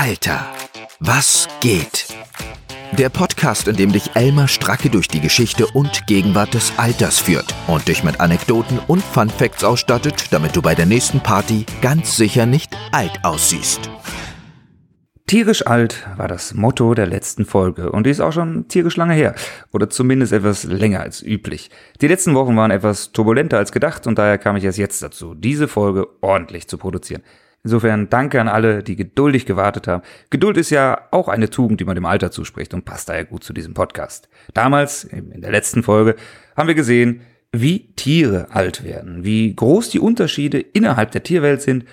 Alter, was geht? Der Podcast, in dem dich Elmar Stracke durch die Geschichte und Gegenwart des Alters führt und dich mit Anekdoten und Fun Facts ausstattet, damit du bei der nächsten Party ganz sicher nicht alt aussiehst. Tierisch alt war das Motto der letzten Folge und die ist auch schon tierisch lange her oder zumindest etwas länger als üblich. Die letzten Wochen waren etwas turbulenter als gedacht und daher kam ich erst jetzt dazu, diese Folge ordentlich zu produzieren. Insofern danke an alle, die geduldig gewartet haben. Geduld ist ja auch eine Tugend, die man dem Alter zuspricht und passt daher gut zu diesem Podcast. Damals, in der letzten Folge, haben wir gesehen, wie Tiere alt werden, wie groß die Unterschiede innerhalb der Tierwelt sind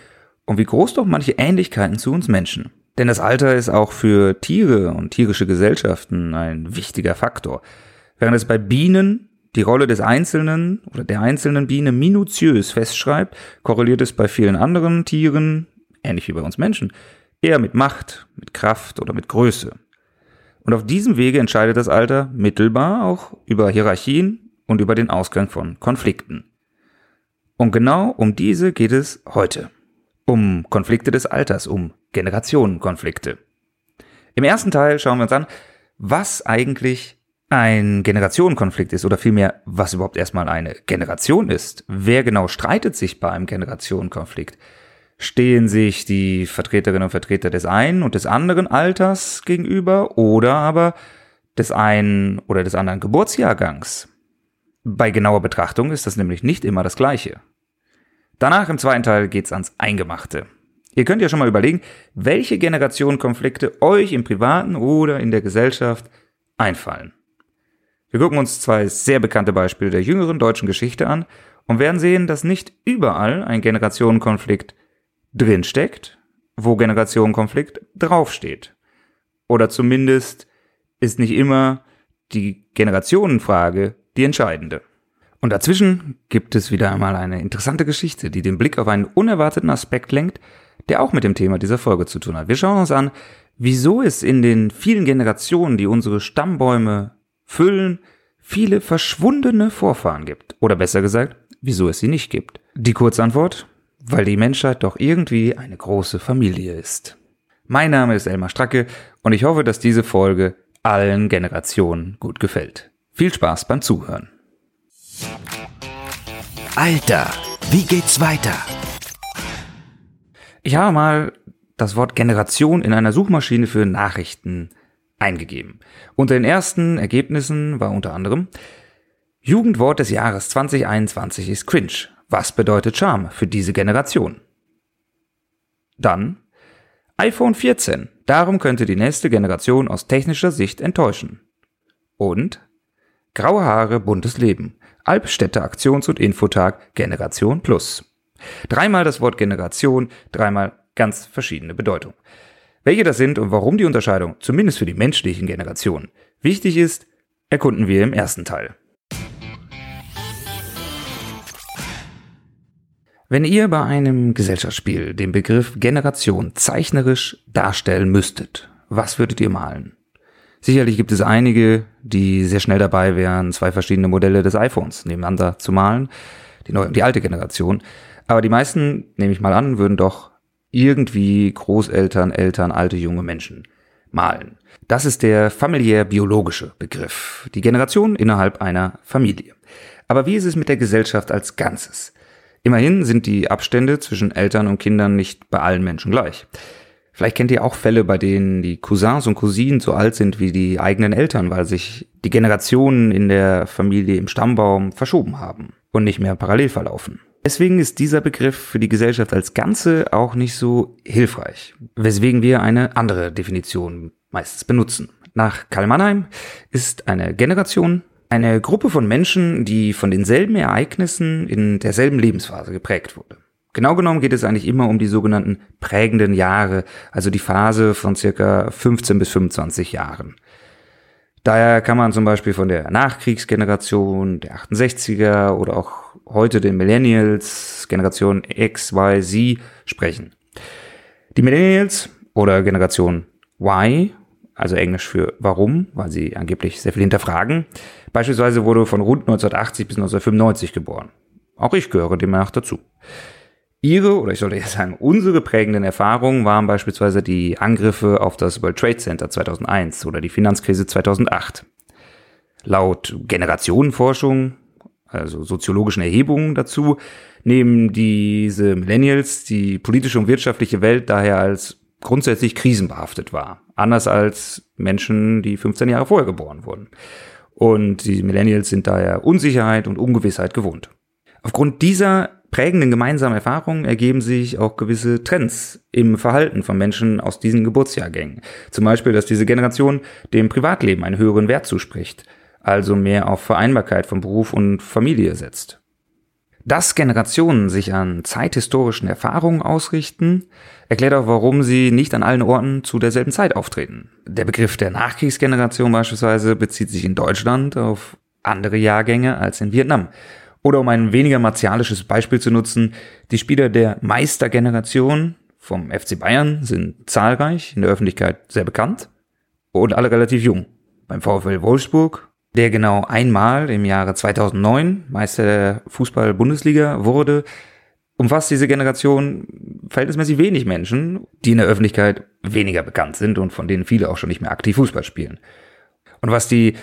und wie groß doch manche Ähnlichkeiten zu uns Menschen. Denn das Alter ist auch für Tiere und tierische Gesellschaften ein wichtiger Faktor. Während es bei Bienen die Rolle des Einzelnen oder der einzelnen Biene minutiös festschreibt, korreliert es bei vielen anderen Tieren, ähnlich wie bei uns Menschen, eher mit Macht, mit Kraft oder mit Größe. Und auf diesem Wege entscheidet das Alter mittelbar auch über Hierarchien und über den Ausgang von Konflikten. Und genau um diese geht es heute. Um Konflikte des Alters, um Generationenkonflikte. Im ersten Teil schauen wir uns an, was eigentlich ein Generationenkonflikt ist oder vielmehr, was überhaupt erstmal eine Generation ist. Wer genau streitet sich bei einem Generationenkonflikt? Stehen sich die Vertreterinnen und Vertreter des einen und des anderen Alters gegenüber oder aber des einen oder des anderen Geburtsjahrgangs? Bei genauer Betrachtung ist das nämlich nicht immer das Gleiche. Danach im zweiten Teil geht's ans Eingemachte. Ihr könnt ja schon mal überlegen, welche Generationenkonflikte euch im Privaten oder in der Gesellschaft einfallen. Wir gucken uns zwei sehr bekannte Beispiele der jüngeren deutschen Geschichte an und werden sehen, dass nicht überall ein Generationenkonflikt drinsteckt, wo Generationenkonflikt draufsteht. Oder zumindest ist nicht immer die Generationenfrage die entscheidende. Und dazwischen gibt es wieder einmal eine interessante Geschichte, die den Blick auf einen unerwarteten Aspekt lenkt, der auch mit dem Thema dieser Folge zu tun hat. Wir schauen uns an, wieso es in den vielen Generationen, die unsere Stammbäume füllen, viele verschwundene Vorfahren gibt. Oder besser gesagt, wieso es sie nicht gibt. Die Kurzantwort, weil die Menschheit doch irgendwie eine große Familie ist. Mein Name ist Elmar Stracke und ich hoffe, dass diese Folge allen Generationen gut gefällt. Viel Spaß beim Zuhören. Alter, wie geht's weiter? Ich habe mal das Wort Generation in einer Suchmaschine für Nachrichten eingegeben. Unter den ersten Ergebnissen war unter anderem Jugendwort des Jahres 2021 ist cringe. Was bedeutet Charme für diese Generation? Dann iPhone 14. Darum könnte die nächste Generation aus technischer Sicht enttäuschen. Und graue Haare, buntes Leben. Albstädter Aktions- und Infotag Generation Plus. Dreimal das Wort Generation, dreimal ganz verschiedene Bedeutung. Welche das sind und warum die Unterscheidung, zumindest für die menschlichen Generationen, wichtig ist, erkunden wir im ersten Teil. Wenn ihr bei einem Gesellschaftsspiel den Begriff Generation zeichnerisch darstellen müsstet, was würdet ihr malen? Sicherlich gibt es einige, die sehr schnell dabei wären, zwei verschiedene Modelle des iPhones nebeneinander zu malen, die neue und die alte Generation. Aber die meisten, nehme ich mal an, würden doch irgendwie Großeltern, Eltern, alte, junge Menschen malen. Das ist der familiär-biologische Begriff, die Generation innerhalb einer Familie. Aber wie ist es mit der Gesellschaft als Ganzes? Immerhin sind die Abstände zwischen Eltern und Kindern nicht bei allen Menschen gleich. Vielleicht kennt ihr auch Fälle, bei denen die Cousins und Cousinen so alt sind wie die eigenen Eltern, weil sich die Generationen in der Familie im Stammbaum verschoben haben und nicht mehr parallel verlaufen. Deswegen ist dieser Begriff für die Gesellschaft als Ganze auch nicht so hilfreich, weswegen wir eine andere Definition meistens benutzen. Nach Karl Mannheim ist eine Generation eine Gruppe von Menschen, die von denselben Ereignissen in derselben Lebensphase geprägt wurde. Genau genommen geht es eigentlich immer um die sogenannten prägenden Jahre, also die Phase von circa 15 bis 25 Jahren. Daher kann man zum Beispiel von der Nachkriegsgeneration, der 68er oder auch heute den Millennials, Generation X, Y, Z sprechen. Die Millennials oder Generation Y, also Englisch für warum, weil sie angeblich sehr viel hinterfragen, beispielsweise wurde von rund 1980 bis 1995 geboren. Auch ich gehöre demnach dazu. Ihre, oder ich sollte jetzt sagen, unsere prägenden Erfahrungen waren beispielsweise die Angriffe auf das World Trade Center 2001 oder die Finanzkrise 2008. Laut Generationenforschung, also soziologischen Erhebungen dazu, nehmen diese Millennials die politische und wirtschaftliche Welt daher als grundsätzlich krisenbehaftet wahr. Anders als Menschen, die 15 Jahre vorher geboren wurden. Und die Millennials sind daher Unsicherheit und Ungewissheit gewohnt. Aufgrund dieser prägenden gemeinsamen Erfahrungen ergeben sich auch gewisse Trends im Verhalten von Menschen aus diesen Geburtsjahrgängen. Zum Beispiel, dass diese Generation dem Privatleben einen höheren Wert zuspricht, also mehr auf Vereinbarkeit von Beruf und Familie setzt. Dass Generationen sich an zeithistorischen Erfahrungen ausrichten, erklärt auch, warum sie nicht an allen Orten zu derselben Zeit auftreten. Der Begriff der Nachkriegsgeneration beispielsweise bezieht sich in Deutschland auf andere Jahrgänge als in Vietnam. Oder um ein weniger martialisches Beispiel zu nutzen, die Spieler der Meistergeneration vom FC Bayern sind zahlreich, in der Öffentlichkeit sehr bekannt und alle relativ jung. Beim VfL Wolfsburg, der genau einmal im Jahre 2009 Meister der Fußball-Bundesliga wurde, umfasst diese Generation verhältnismäßig wenig Menschen, die in der Öffentlichkeit weniger bekannt sind und von denen viele auch schon nicht mehr aktiv Fußball spielen. Und was die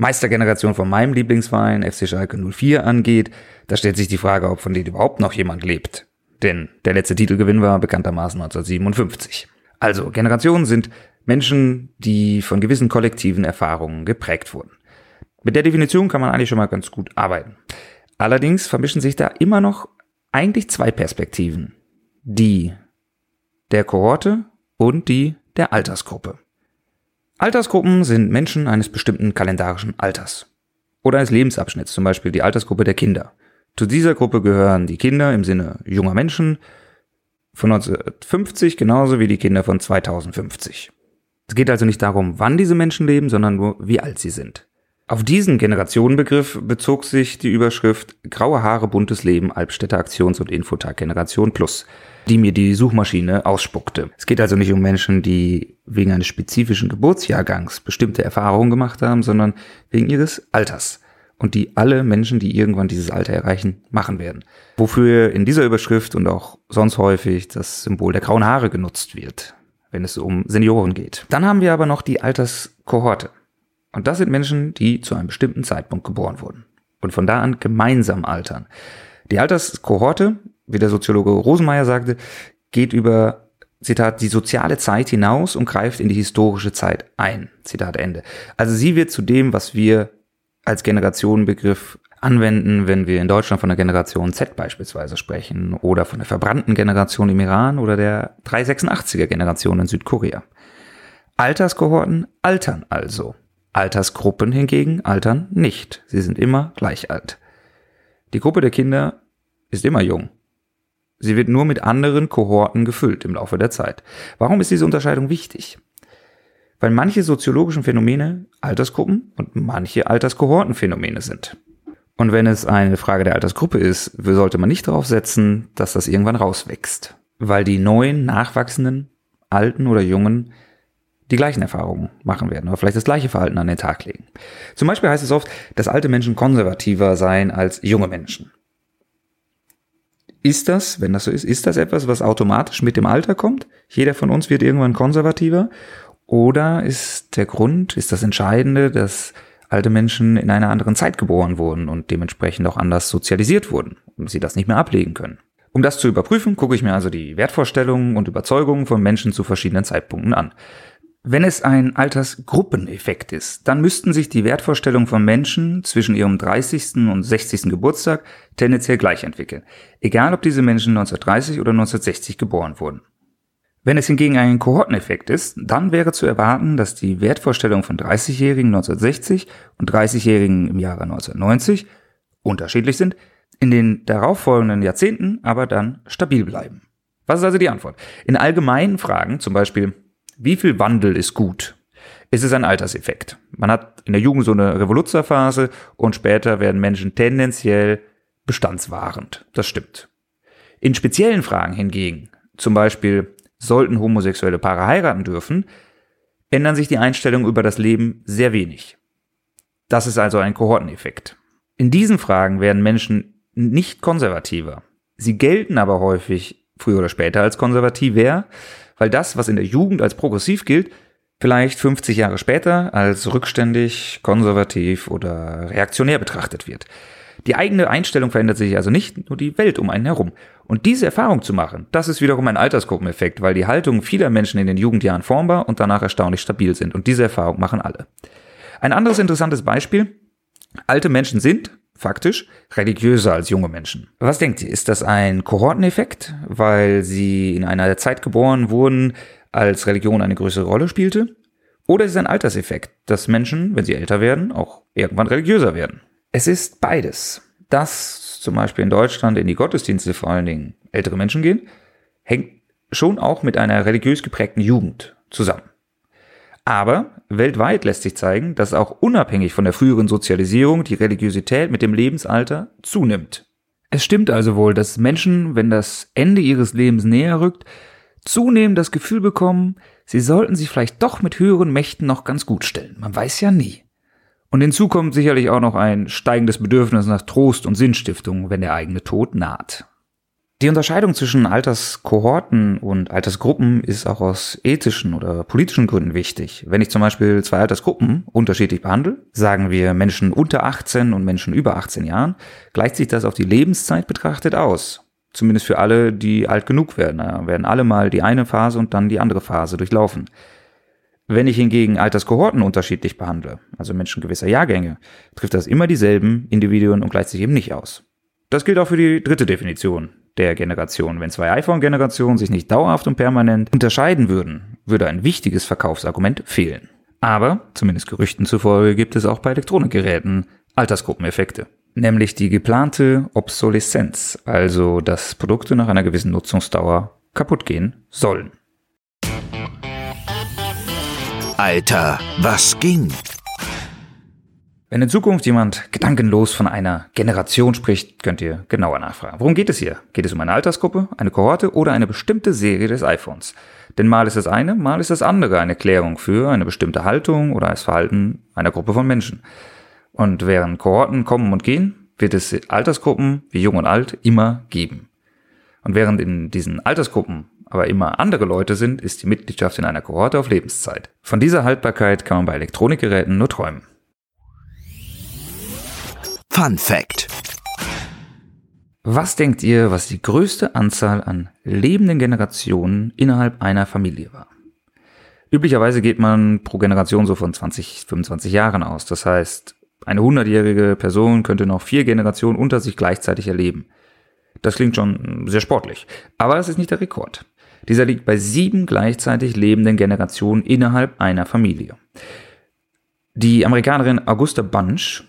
Meistergeneration von meinem Lieblingsverein, FC Schalke 04, angeht, da stellt sich die Frage, ob von denen überhaupt noch jemand lebt. Denn der letzte Titelgewinn war bekanntermaßen 1957. Also, Generationen sind Menschen, die von gewissen kollektiven Erfahrungen geprägt wurden. Mit der Definition kann man eigentlich schon mal ganz gut arbeiten. Allerdings vermischen sich da immer noch eigentlich zwei Perspektiven. Die der Kohorte und die der Altersgruppe. Altersgruppen sind Menschen eines bestimmten kalendarischen Alters oder eines Lebensabschnitts, zum Beispiel die Altersgruppe der Kinder. Zu dieser Gruppe gehören die Kinder im Sinne junger Menschen von 1950 genauso wie die Kinder von 2050. Es geht also nicht darum, wann diese Menschen leben, sondern nur, wie alt sie sind. Auf diesen Generationenbegriff bezog sich die Überschrift Graue Haare, buntes Leben, Albstädter Aktions- und Infotag Generation Plus die mir die Suchmaschine ausspuckte. Es geht also nicht um Menschen, die wegen eines spezifischen Geburtsjahrgangs bestimmte Erfahrungen gemacht haben, sondern wegen ihres Alters. Und die alle Menschen, die irgendwann dieses Alter erreichen, machen werden. Wofür in dieser Überschrift und auch sonst häufig das Symbol der grauen Haare genutzt wird, wenn es um Senioren geht. Dann haben wir aber noch die Alterskohorte. Und das sind Menschen, die zu einem bestimmten Zeitpunkt geboren wurden und von da an gemeinsam altern. Die Alterskohorte wie der Soziologe Rosenmeier sagte, geht über Zitat, die soziale Zeit hinaus und greift in die historische Zeit ein. Zitat Ende. Also sie wird zu dem, was wir als Generationenbegriff anwenden, wenn wir in Deutschland von der Generation Z beispielsweise sprechen oder von der verbrannten Generation im Iran oder der 386er Generation in Südkorea. Alterskohorten altern also. Altersgruppen hingegen altern nicht. Sie sind immer gleich alt. Die Gruppe der Kinder ist immer jung. Sie wird nur mit anderen Kohorten gefüllt im Laufe der Zeit. Warum ist diese Unterscheidung wichtig? Weil manche soziologischen Phänomene Altersgruppen und manche Alterskohortenphänomene sind. Und wenn es eine Frage der Altersgruppe ist, sollte man nicht darauf setzen, dass das irgendwann rauswächst. Weil die neuen, nachwachsenden, alten oder jungen die gleichen Erfahrungen machen werden oder vielleicht das gleiche Verhalten an den Tag legen. Zum Beispiel heißt es oft, dass alte Menschen konservativer seien als junge Menschen. Ist das, wenn das so ist, ist das etwas, was automatisch mit dem Alter kommt? Jeder von uns wird irgendwann konservativer? Oder ist der Grund, ist das Entscheidende, dass alte Menschen in einer anderen Zeit geboren wurden und dementsprechend auch anders sozialisiert wurden und sie das nicht mehr ablegen können? Um das zu überprüfen, gucke ich mir also die Wertvorstellungen und Überzeugungen von Menschen zu verschiedenen Zeitpunkten an. Wenn es ein Altersgruppeneffekt ist, dann müssten sich die Wertvorstellungen von Menschen zwischen ihrem 30. und 60. Geburtstag tendenziell gleich entwickeln, egal ob diese Menschen 1930 oder 1960 geboren wurden. Wenn es hingegen ein Kohorteneffekt ist, dann wäre zu erwarten, dass die Wertvorstellungen von 30-Jährigen 1960 und 30-Jährigen im Jahre 1990 unterschiedlich sind, in den darauffolgenden Jahrzehnten aber dann stabil bleiben. Was ist also die Antwort? In allgemeinen Fragen, zum Beispiel wie viel Wandel ist gut? Es ist ein Alterseffekt. Man hat in der Jugend so eine Revoluzerphase und später werden Menschen tendenziell bestandswahrend. Das stimmt. In speziellen Fragen hingegen, zum Beispiel sollten homosexuelle Paare heiraten dürfen, ändern sich die Einstellungen über das Leben sehr wenig. Das ist also ein Kohorteneffekt. In diesen Fragen werden Menschen nicht konservativer. Sie gelten aber häufig früher oder später als konservativär, weil das, was in der Jugend als progressiv gilt, vielleicht 50 Jahre später als rückständig, konservativ oder reaktionär betrachtet wird. Die eigene Einstellung verändert sich also nicht, nur die Welt um einen herum. Und diese Erfahrung zu machen, das ist wiederum ein Altersgruppeneffekt, weil die Haltungen vieler Menschen in den Jugendjahren formbar und danach erstaunlich stabil sind. Und diese Erfahrung machen alle. Ein anderes interessantes Beispiel. Alte Menschen sind, faktisch, religiöser als junge Menschen. Was denkt ihr? Ist das ein Kohorteneffekt, weil sie in einer Zeit geboren wurden, als Religion eine größere Rolle spielte? Oder ist es ein Alterseffekt, dass Menschen, wenn sie älter werden, auch irgendwann religiöser werden? Es ist beides. Dass zum Beispiel in Deutschland in die Gottesdienste vor allen Dingen ältere Menschen gehen, hängt schon auch mit einer religiös geprägten Jugend zusammen. Aber weltweit lässt sich zeigen, dass auch unabhängig von der früheren Sozialisierung die Religiosität mit dem Lebensalter zunimmt. Es stimmt also wohl, dass Menschen, wenn das Ende ihres Lebens näher rückt, zunehmend das Gefühl bekommen, sie sollten sich vielleicht doch mit höheren Mächten noch ganz gut stellen. Man weiß ja nie. Und hinzu kommt sicherlich auch noch ein steigendes Bedürfnis nach Trost und Sinnstiftung, wenn der eigene Tod naht. Die Unterscheidung zwischen Alterskohorten und Altersgruppen ist auch aus ethischen oder politischen Gründen wichtig. Wenn ich zum Beispiel zwei Altersgruppen unterschiedlich behandle, sagen wir Menschen unter 18 und Menschen über 18 Jahren, gleicht sich das auf die Lebenszeit betrachtet aus. Zumindest für alle, die alt genug werden. Da werden alle mal die eine Phase und dann die andere Phase durchlaufen. Wenn ich hingegen Alterskohorten unterschiedlich behandle, also Menschen gewisser Jahrgänge, trifft das immer dieselben Individuen und gleicht sich eben nicht aus. Das gilt auch für die dritte Definition der Generation. Wenn zwei iPhone-Generationen sich nicht dauerhaft und permanent unterscheiden würden, würde ein wichtiges Verkaufsargument fehlen. Aber, zumindest Gerüchten zufolge, gibt es auch bei Elektronikgeräten Altersgruppeneffekte nämlich die geplante Obsoleszenz, also dass Produkte nach einer gewissen Nutzungsdauer kaputt gehen sollen. Alter, was ging? Wenn in Zukunft jemand gedankenlos von einer Generation spricht, könnt ihr genauer nachfragen. Worum geht es hier? Geht es um eine Altersgruppe, eine Kohorte oder eine bestimmte Serie des iPhones? Denn mal ist das eine, mal ist das andere eine Klärung für eine bestimmte Haltung oder das Verhalten einer Gruppe von Menschen. Und während Kohorten kommen und gehen, wird es Altersgruppen wie jung und alt immer geben. Und während in diesen Altersgruppen aber immer andere Leute sind, ist die Mitgliedschaft in einer Kohorte auf Lebenszeit. Von dieser Haltbarkeit kann man bei Elektronikgeräten nur träumen. Fun Fact. Was denkt ihr, was die größte Anzahl an lebenden Generationen innerhalb einer Familie war? Üblicherweise geht man pro Generation so von 20, 25 Jahren aus. Das heißt, eine hundertjährige Person könnte noch vier Generationen unter sich gleichzeitig erleben. Das klingt schon sehr sportlich. Aber das ist nicht der Rekord. Dieser liegt bei sieben gleichzeitig lebenden Generationen innerhalb einer Familie. Die Amerikanerin Augusta Bunch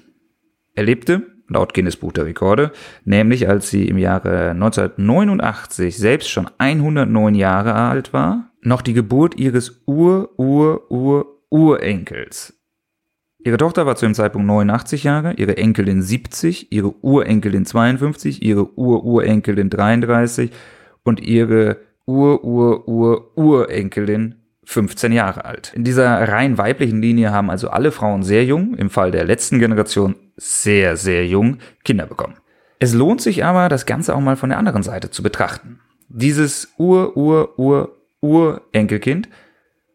erlebte, laut Guinness Buch der Rekorde, nämlich als sie im Jahre 1989 selbst schon 109 Jahre alt war, noch die Geburt ihres Ur-Ur-Ur-Urenkels Ihre Tochter war zu dem Zeitpunkt 89 Jahre, ihre Enkelin 70, ihre Urenkelin 52, ihre Ururenkelin 33 und ihre Ur-Ur-Ur-Urenkelin 15 Jahre alt. In dieser rein weiblichen Linie haben also alle Frauen sehr jung, im Fall der letzten Generation sehr, sehr jung, Kinder bekommen. Es lohnt sich aber, das Ganze auch mal von der anderen Seite zu betrachten. Dieses Ur-Ur-Ur-Urenkelkind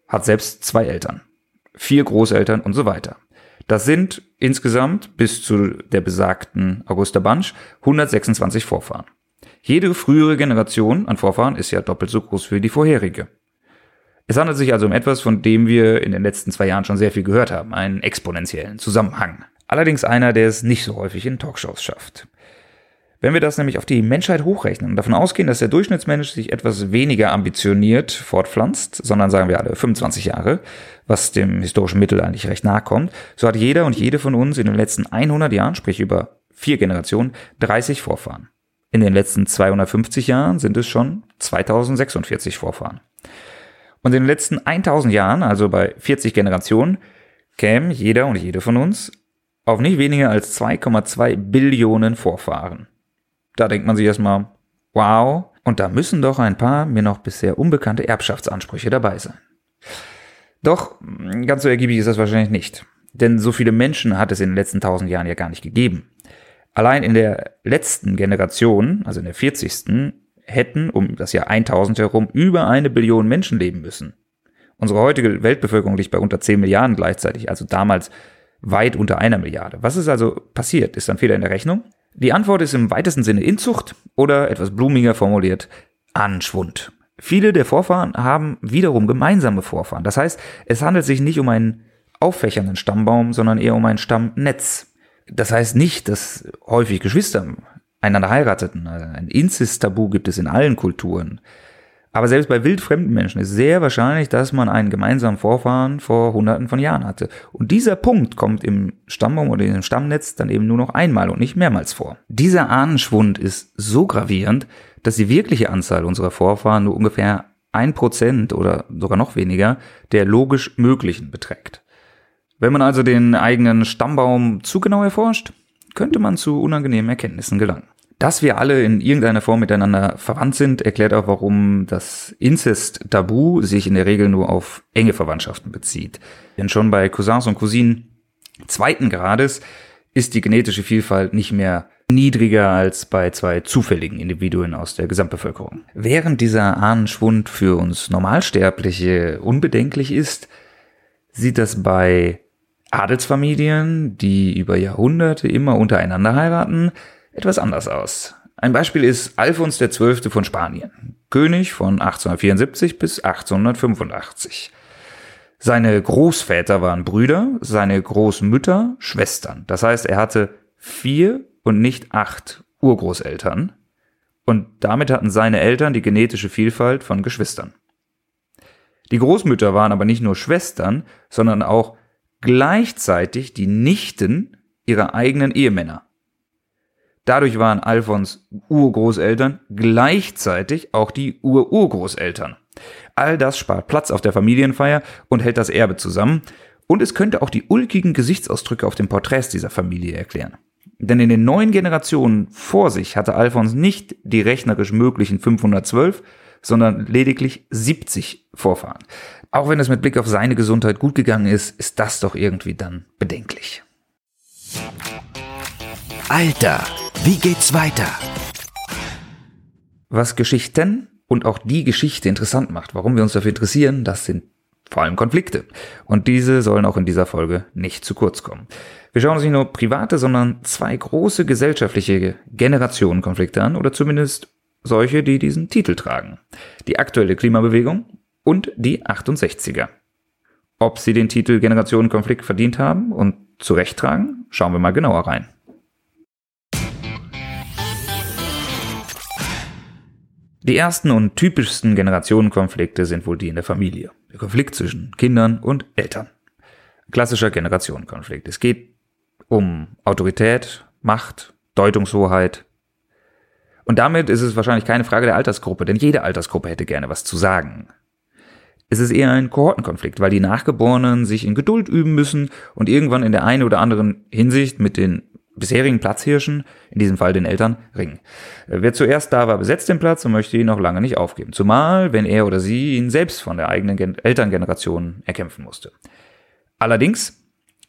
hat selbst zwei Eltern, vier Großeltern und so weiter. Das sind insgesamt bis zu der besagten Augusta Bunch 126 Vorfahren. Jede frühere Generation an Vorfahren ist ja doppelt so groß wie die vorherige. Es handelt sich also um etwas, von dem wir in den letzten zwei Jahren schon sehr viel gehört haben, einen exponentiellen Zusammenhang. Allerdings einer, der es nicht so häufig in Talkshows schafft. Wenn wir das nämlich auf die Menschheit hochrechnen und davon ausgehen, dass der Durchschnittsmensch sich etwas weniger ambitioniert fortpflanzt, sondern sagen wir alle 25 Jahre, was dem historischen Mittel eigentlich recht nahe kommt, so hat jeder und jede von uns in den letzten 100 Jahren, sprich über vier Generationen, 30 Vorfahren. In den letzten 250 Jahren sind es schon 2046 Vorfahren. Und in den letzten 1000 Jahren, also bei 40 Generationen, kämen jeder und jede von uns auf nicht weniger als 2,2 Billionen Vorfahren. Da denkt man sich erstmal, wow, und da müssen doch ein paar mir noch bisher unbekannte Erbschaftsansprüche dabei sein. Doch, ganz so ergiebig ist das wahrscheinlich nicht. Denn so viele Menschen hat es in den letzten tausend Jahren ja gar nicht gegeben. Allein in der letzten Generation, also in der 40. hätten um das Jahr 1000 herum über eine Billion Menschen leben müssen. Unsere heutige Weltbevölkerung liegt bei unter 10 Milliarden gleichzeitig, also damals weit unter einer Milliarde. Was ist also passiert? Ist ein Fehler in der Rechnung? Die Antwort ist im weitesten Sinne Inzucht oder etwas blumiger formuliert Anschwund. Viele der Vorfahren haben wiederum gemeinsame Vorfahren. Das heißt, es handelt sich nicht um einen auffächernden Stammbaum, sondern eher um ein Stammnetz. Das heißt nicht, dass häufig Geschwister einander heirateten. Also ein Inzest-Tabu gibt es in allen Kulturen. Aber selbst bei wildfremden Menschen ist sehr wahrscheinlich, dass man einen gemeinsamen Vorfahren vor hunderten von Jahren hatte. Und dieser Punkt kommt im Stammbaum oder im Stammnetz dann eben nur noch einmal und nicht mehrmals vor. Dieser Ahnenschwund ist so gravierend, dass die wirkliche Anzahl unserer Vorfahren nur ungefähr ein Prozent oder sogar noch weniger der logisch Möglichen beträgt. Wenn man also den eigenen Stammbaum zu genau erforscht, könnte man zu unangenehmen Erkenntnissen gelangen. Dass wir alle in irgendeiner Form miteinander verwandt sind, erklärt auch, warum das Inzest-Tabu sich in der Regel nur auf enge Verwandtschaften bezieht. Denn schon bei Cousins und Cousinen zweiten Grades ist die genetische Vielfalt nicht mehr niedriger als bei zwei zufälligen Individuen aus der Gesamtbevölkerung. Während dieser Ahnenschwund für uns Normalsterbliche unbedenklich ist, sieht das bei Adelsfamilien, die über Jahrhunderte immer untereinander heiraten, etwas anders aus. Ein Beispiel ist Alfons XII. von Spanien, König von 1874 bis 1885. Seine Großväter waren Brüder, seine Großmütter Schwestern. Das heißt, er hatte vier und nicht acht Urgroßeltern. Und damit hatten seine Eltern die genetische Vielfalt von Geschwistern. Die Großmütter waren aber nicht nur Schwestern, sondern auch gleichzeitig die Nichten ihrer eigenen Ehemänner. Dadurch waren Alfons Urgroßeltern gleichzeitig auch die Ururgroßeltern. All das spart Platz auf der Familienfeier und hält das Erbe zusammen. Und es könnte auch die ulkigen Gesichtsausdrücke auf den Porträts dieser Familie erklären. Denn in den neuen Generationen vor sich hatte Alfons nicht die rechnerisch möglichen 512, sondern lediglich 70 Vorfahren. Auch wenn es mit Blick auf seine Gesundheit gut gegangen ist, ist das doch irgendwie dann bedenklich. Alter, wie geht's weiter? Was Geschichten und auch die Geschichte interessant macht, warum wir uns dafür interessieren, das sind vor allem Konflikte. Und diese sollen auch in dieser Folge nicht zu kurz kommen. Wir schauen uns nicht nur private, sondern zwei große gesellschaftliche Generationenkonflikte an oder zumindest solche, die diesen Titel tragen. Die aktuelle Klimabewegung und die 68er. Ob sie den Titel Generationenkonflikt verdient haben und zu Recht tragen, schauen wir mal genauer rein. Die ersten und typischsten Generationenkonflikte sind wohl die in der Familie. Der Konflikt zwischen Kindern und Eltern. Klassischer Generationenkonflikt. Es geht um Autorität, Macht, Deutungshoheit. Und damit ist es wahrscheinlich keine Frage der Altersgruppe, denn jede Altersgruppe hätte gerne was zu sagen. Es ist eher ein Kohortenkonflikt, weil die Nachgeborenen sich in Geduld üben müssen und irgendwann in der einen oder anderen Hinsicht mit den bisherigen Platzhirschen, in diesem Fall den Eltern, ringen. Wer zuerst da war, besetzt den Platz und möchte ihn noch lange nicht aufgeben. Zumal, wenn er oder sie ihn selbst von der eigenen Gen Elterngeneration erkämpfen musste. Allerdings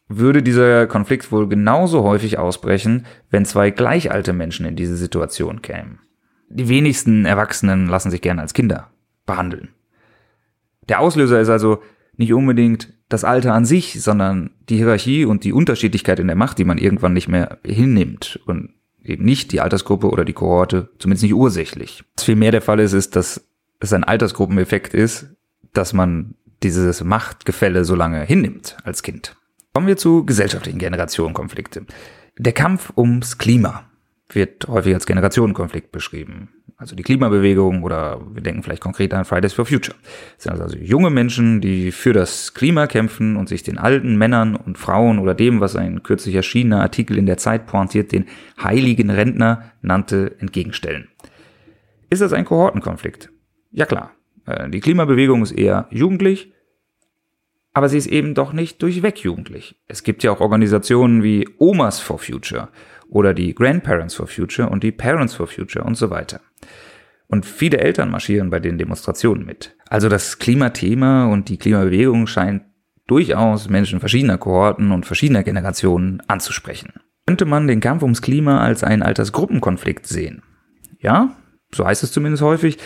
würde dieser Konflikt wohl genauso häufig ausbrechen, wenn zwei gleichalte Menschen in diese Situation kämen. Die wenigsten Erwachsenen lassen sich gerne als Kinder behandeln. Der Auslöser ist also nicht unbedingt das Alter an sich, sondern die Hierarchie und die Unterschiedlichkeit in der Macht, die man irgendwann nicht mehr hinnimmt und eben nicht die Altersgruppe oder die Kohorte, zumindest nicht ursächlich. Was viel mehr der Fall ist, ist, dass es ein Altersgruppeneffekt ist, dass man dieses Machtgefälle so lange hinnimmt als Kind. Kommen wir zu gesellschaftlichen Generationenkonflikte. Der Kampf ums Klima wird häufig als Generationenkonflikt beschrieben also die Klimabewegung oder wir denken vielleicht konkret an Fridays for Future. Das sind also junge Menschen, die für das Klima kämpfen und sich den alten Männern und Frauen oder dem, was ein kürzlich erschienener Artikel in der Zeit pointiert, den heiligen Rentner nannte, entgegenstellen. Ist das ein Kohortenkonflikt? Ja klar. Äh, die Klimabewegung ist eher jugendlich, aber sie ist eben doch nicht durchweg jugendlich. Es gibt ja auch Organisationen wie Omas for Future oder die Grandparents for Future und die Parents for Future und so weiter. Und viele Eltern marschieren bei den Demonstrationen mit. Also das Klimathema und die Klimabewegung scheint durchaus Menschen verschiedener Kohorten und verschiedener Generationen anzusprechen. könnte man den Kampf ums Klima als einen Altersgruppenkonflikt sehen. Ja, so heißt es zumindest häufig,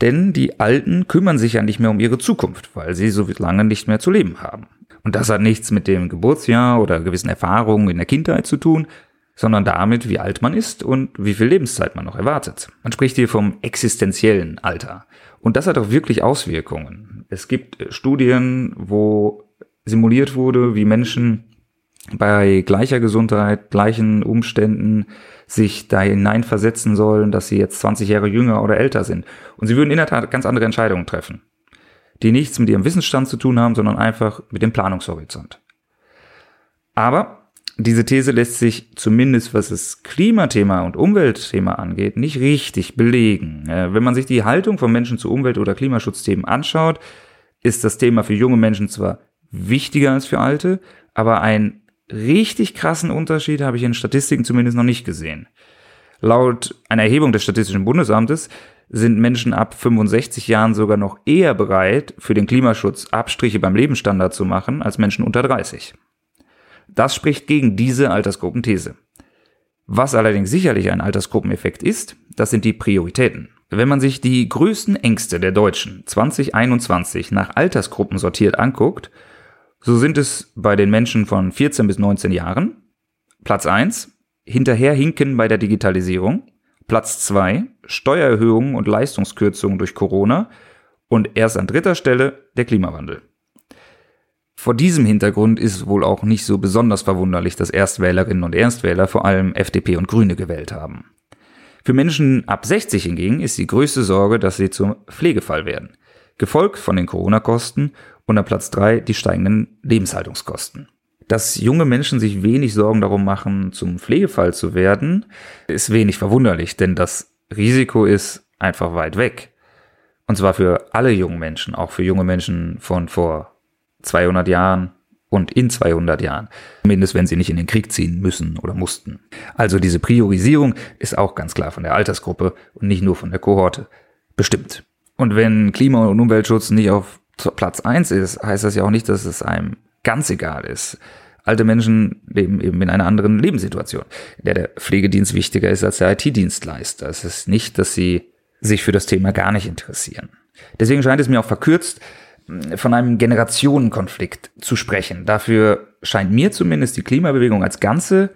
denn die Alten kümmern sich ja nicht mehr um ihre Zukunft, weil sie so lange nicht mehr zu leben haben. Und das hat nichts mit dem Geburtsjahr oder gewissen Erfahrungen in der Kindheit zu tun, sondern damit, wie alt man ist und wie viel Lebenszeit man noch erwartet. Man spricht hier vom existenziellen Alter. Und das hat auch wirklich Auswirkungen. Es gibt Studien, wo simuliert wurde, wie Menschen bei gleicher Gesundheit, gleichen Umständen sich da hineinversetzen sollen, dass sie jetzt 20 Jahre jünger oder älter sind. Und sie würden in der Tat ganz andere Entscheidungen treffen, die nichts mit ihrem Wissensstand zu tun haben, sondern einfach mit dem Planungshorizont. Aber diese These lässt sich zumindest, was das Klimathema und Umweltthema angeht, nicht richtig belegen. Wenn man sich die Haltung von Menschen zu Umwelt- oder Klimaschutzthemen anschaut, ist das Thema für junge Menschen zwar wichtiger als für alte, aber ein richtig krassen Unterschied habe ich in Statistiken zumindest noch nicht gesehen. Laut einer Erhebung des Statistischen Bundesamtes sind Menschen ab 65 Jahren sogar noch eher bereit, für den Klimaschutz Abstriche beim Lebensstandard zu machen, als Menschen unter 30. Das spricht gegen diese Altersgruppenthese. Was allerdings sicherlich ein Altersgruppeneffekt ist, das sind die Prioritäten. Wenn man sich die größten Ängste der Deutschen 2021 nach Altersgruppen sortiert anguckt, so sind es bei den Menschen von 14 bis 19 Jahren Platz 1 hinterherhinken bei der Digitalisierung, Platz 2 Steuererhöhungen und Leistungskürzungen durch Corona und erst an dritter Stelle der Klimawandel. Vor diesem Hintergrund ist wohl auch nicht so besonders verwunderlich, dass Erstwählerinnen und Erstwähler vor allem FDP und Grüne gewählt haben. Für Menschen ab 60 hingegen ist die größte Sorge, dass sie zum Pflegefall werden, gefolgt von den Corona-Kosten und an Platz drei die steigenden Lebenshaltungskosten. Dass junge Menschen sich wenig Sorgen darum machen, zum Pflegefall zu werden, ist wenig verwunderlich, denn das Risiko ist einfach weit weg. Und zwar für alle jungen Menschen, auch für junge Menschen von vor 200 Jahren und in 200 Jahren. Zumindest wenn sie nicht in den Krieg ziehen müssen oder mussten. Also diese Priorisierung ist auch ganz klar von der Altersgruppe und nicht nur von der Kohorte bestimmt. Und wenn Klima- und Umweltschutz nicht auf Platz eins ist, heißt das ja auch nicht, dass es einem ganz egal ist. Alte Menschen leben eben in einer anderen Lebenssituation, in der der Pflegedienst wichtiger ist als der IT-Dienstleister. Es ist nicht, dass sie sich für das Thema gar nicht interessieren. Deswegen scheint es mir auch verkürzt, von einem Generationenkonflikt zu sprechen. Dafür scheint mir zumindest die Klimabewegung als Ganze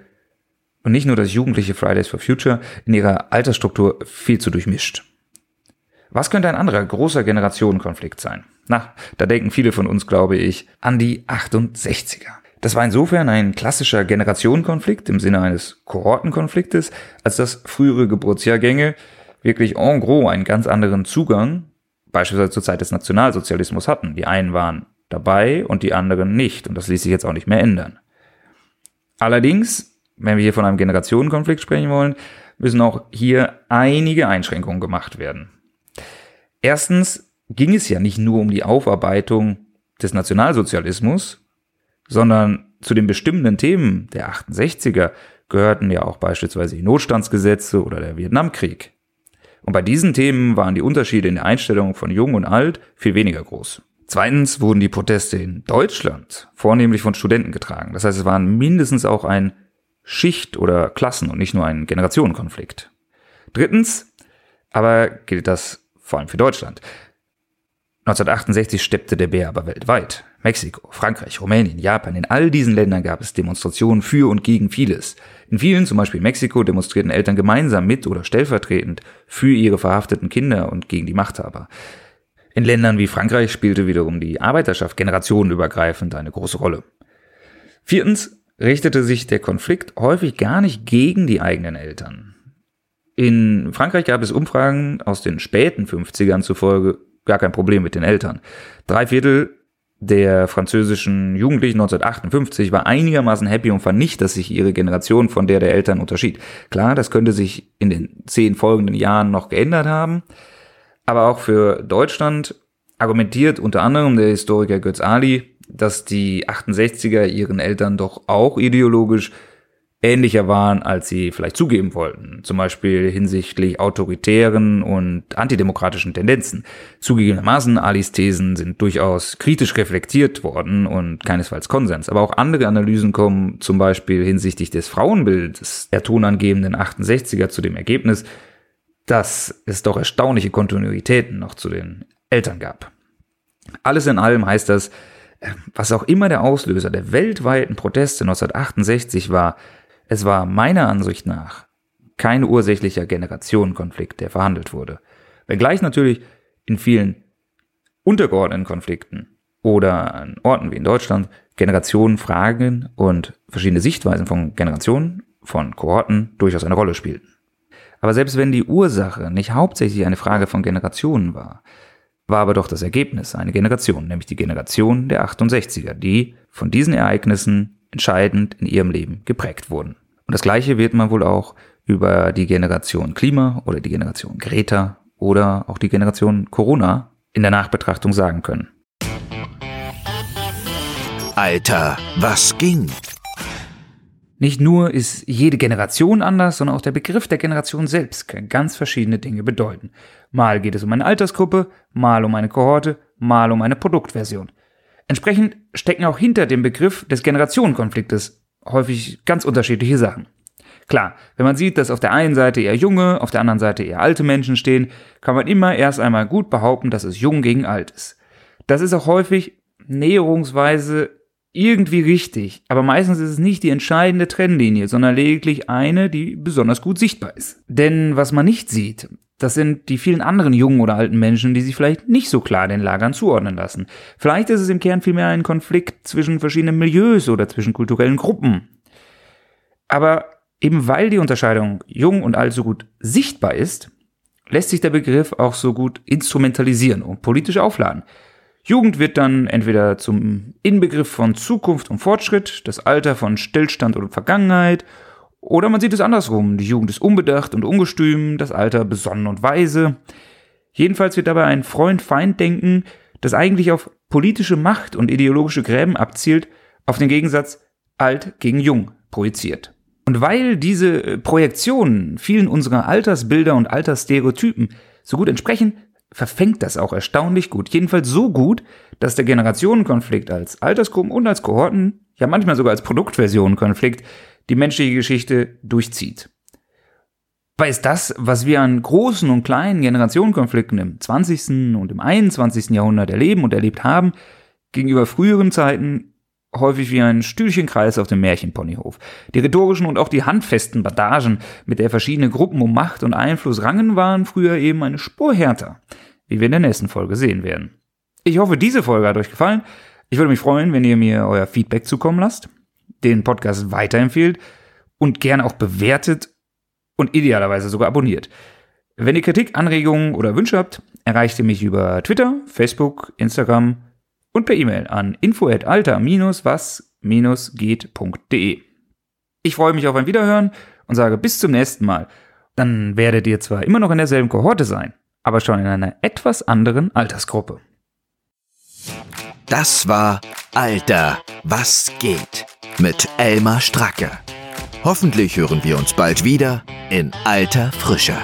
und nicht nur das jugendliche Fridays for Future in ihrer Altersstruktur viel zu durchmischt. Was könnte ein anderer großer Generationenkonflikt sein? Na, da denken viele von uns, glaube ich, an die 68er. Das war insofern ein klassischer Generationenkonflikt im Sinne eines Kohortenkonfliktes, als dass frühere Geburtsjahrgänge wirklich en gros einen ganz anderen Zugang, beispielsweise zur Zeit des Nationalsozialismus hatten. Die einen waren dabei und die anderen nicht, und das ließ sich jetzt auch nicht mehr ändern. Allerdings, wenn wir hier von einem Generationenkonflikt sprechen wollen, müssen auch hier einige Einschränkungen gemacht werden. Erstens ging es ja nicht nur um die Aufarbeitung des Nationalsozialismus, sondern zu den bestimmenden Themen der 68er gehörten ja auch beispielsweise die Notstandsgesetze oder der Vietnamkrieg. Und bei diesen Themen waren die Unterschiede in der Einstellung von Jung und Alt viel weniger groß. Zweitens wurden die Proteste in Deutschland vornehmlich von Studenten getragen. Das heißt, es waren mindestens auch ein Schicht- oder Klassen- und nicht nur ein Generationenkonflikt. Drittens, aber gilt das vor allem für Deutschland. 1968 steppte der Bär aber weltweit. Mexiko, Frankreich, Rumänien, Japan, in all diesen Ländern gab es Demonstrationen für und gegen vieles. In vielen, zum Beispiel Mexiko, demonstrierten Eltern gemeinsam mit oder stellvertretend für ihre verhafteten Kinder und gegen die Machthaber. In Ländern wie Frankreich spielte wiederum die Arbeiterschaft generationenübergreifend eine große Rolle. Viertens richtete sich der Konflikt häufig gar nicht gegen die eigenen Eltern. In Frankreich gab es Umfragen aus den späten 50ern zufolge gar kein Problem mit den Eltern. Drei Viertel der französischen Jugendlichen 1958 war einigermaßen happy und fand nicht, dass sich ihre Generation von der der Eltern unterschied. Klar, das könnte sich in den zehn folgenden Jahren noch geändert haben, aber auch für Deutschland argumentiert unter anderem der Historiker Götz Ali, dass die 68er ihren Eltern doch auch ideologisch ähnlicher waren, als sie vielleicht zugeben wollten, zum Beispiel hinsichtlich autoritären und antidemokratischen Tendenzen. Zugegebenermaßen, Alis Thesen sind durchaus kritisch reflektiert worden und keinesfalls Konsens, aber auch andere Analysen kommen zum Beispiel hinsichtlich des Frauenbildes der tonangebenden 68er zu dem Ergebnis, dass es doch erstaunliche Kontinuitäten noch zu den Eltern gab. Alles in allem heißt das, was auch immer der Auslöser der weltweiten Proteste 1968 war, es war meiner Ansicht nach kein ursächlicher Generationenkonflikt, der verhandelt wurde. Wenngleich natürlich in vielen untergeordneten Konflikten oder an Orten wie in Deutschland Generationenfragen und verschiedene Sichtweisen von Generationen, von Kohorten durchaus eine Rolle spielten. Aber selbst wenn die Ursache nicht hauptsächlich eine Frage von Generationen war, war aber doch das Ergebnis eine Generation, nämlich die Generation der 68er, die von diesen Ereignissen entscheidend in ihrem Leben geprägt wurden. Und das Gleiche wird man wohl auch über die Generation Klima oder die Generation Greta oder auch die Generation Corona in der Nachbetrachtung sagen können. Alter, was ging? Nicht nur ist jede Generation anders, sondern auch der Begriff der Generation selbst kann ganz verschiedene Dinge bedeuten. Mal geht es um eine Altersgruppe, mal um eine Kohorte, mal um eine Produktversion. Entsprechend stecken auch hinter dem Begriff des Generationenkonfliktes häufig ganz unterschiedliche Sachen. Klar, wenn man sieht, dass auf der einen Seite eher junge, auf der anderen Seite eher alte Menschen stehen, kann man immer erst einmal gut behaupten, dass es jung gegen alt ist. Das ist auch häufig näherungsweise irgendwie richtig, aber meistens ist es nicht die entscheidende Trennlinie, sondern lediglich eine, die besonders gut sichtbar ist. Denn was man nicht sieht, das sind die vielen anderen jungen oder alten Menschen, die sich vielleicht nicht so klar den Lagern zuordnen lassen. Vielleicht ist es im Kern vielmehr ein Konflikt zwischen verschiedenen Milieus oder zwischen kulturellen Gruppen. Aber eben weil die Unterscheidung jung und alt so gut sichtbar ist, lässt sich der Begriff auch so gut instrumentalisieren und politisch aufladen. Jugend wird dann entweder zum Inbegriff von Zukunft und Fortschritt, das Alter von Stillstand oder Vergangenheit oder man sieht es andersrum. Die Jugend ist unbedacht und ungestüm, das Alter besonnen und weise. Jedenfalls wird dabei ein Freund-Feind-Denken, das eigentlich auf politische Macht und ideologische Gräben abzielt, auf den Gegensatz alt gegen jung projiziert. Und weil diese äh, Projektionen vielen unserer Altersbilder und Altersstereotypen so gut entsprechen, verfängt das auch erstaunlich gut. Jedenfalls so gut, dass der Generationenkonflikt als Altersgruppen und als Kohorten, ja manchmal sogar als Produktversionenkonflikt, die menschliche Geschichte durchzieht. Weil ist das, was wir an großen und kleinen Generationenkonflikten im 20. und im 21. Jahrhundert erleben und erlebt haben, gegenüber früheren Zeiten häufig wie ein Stühlchenkreis auf dem Märchenponyhof. Die rhetorischen und auch die handfesten Bandagen, mit der verschiedene Gruppen um Macht und Einfluss rangen, waren früher eben eine Spur härter, wie wir in der nächsten Folge sehen werden. Ich hoffe, diese Folge hat euch gefallen. Ich würde mich freuen, wenn ihr mir euer Feedback zukommen lasst den Podcast weiterempfehlt und gerne auch bewertet und idealerweise sogar abonniert. Wenn ihr Kritik, Anregungen oder Wünsche habt, erreicht ihr mich über Twitter, Facebook, Instagram und per E-Mail an info@alter-was-geht.de. Ich freue mich auf ein Wiederhören und sage bis zum nächsten Mal. Dann werdet ihr zwar immer noch in derselben Kohorte sein, aber schon in einer etwas anderen Altersgruppe. Das war Alter, was geht? Mit Elmar Stracke. Hoffentlich hören wir uns bald wieder in alter Frische.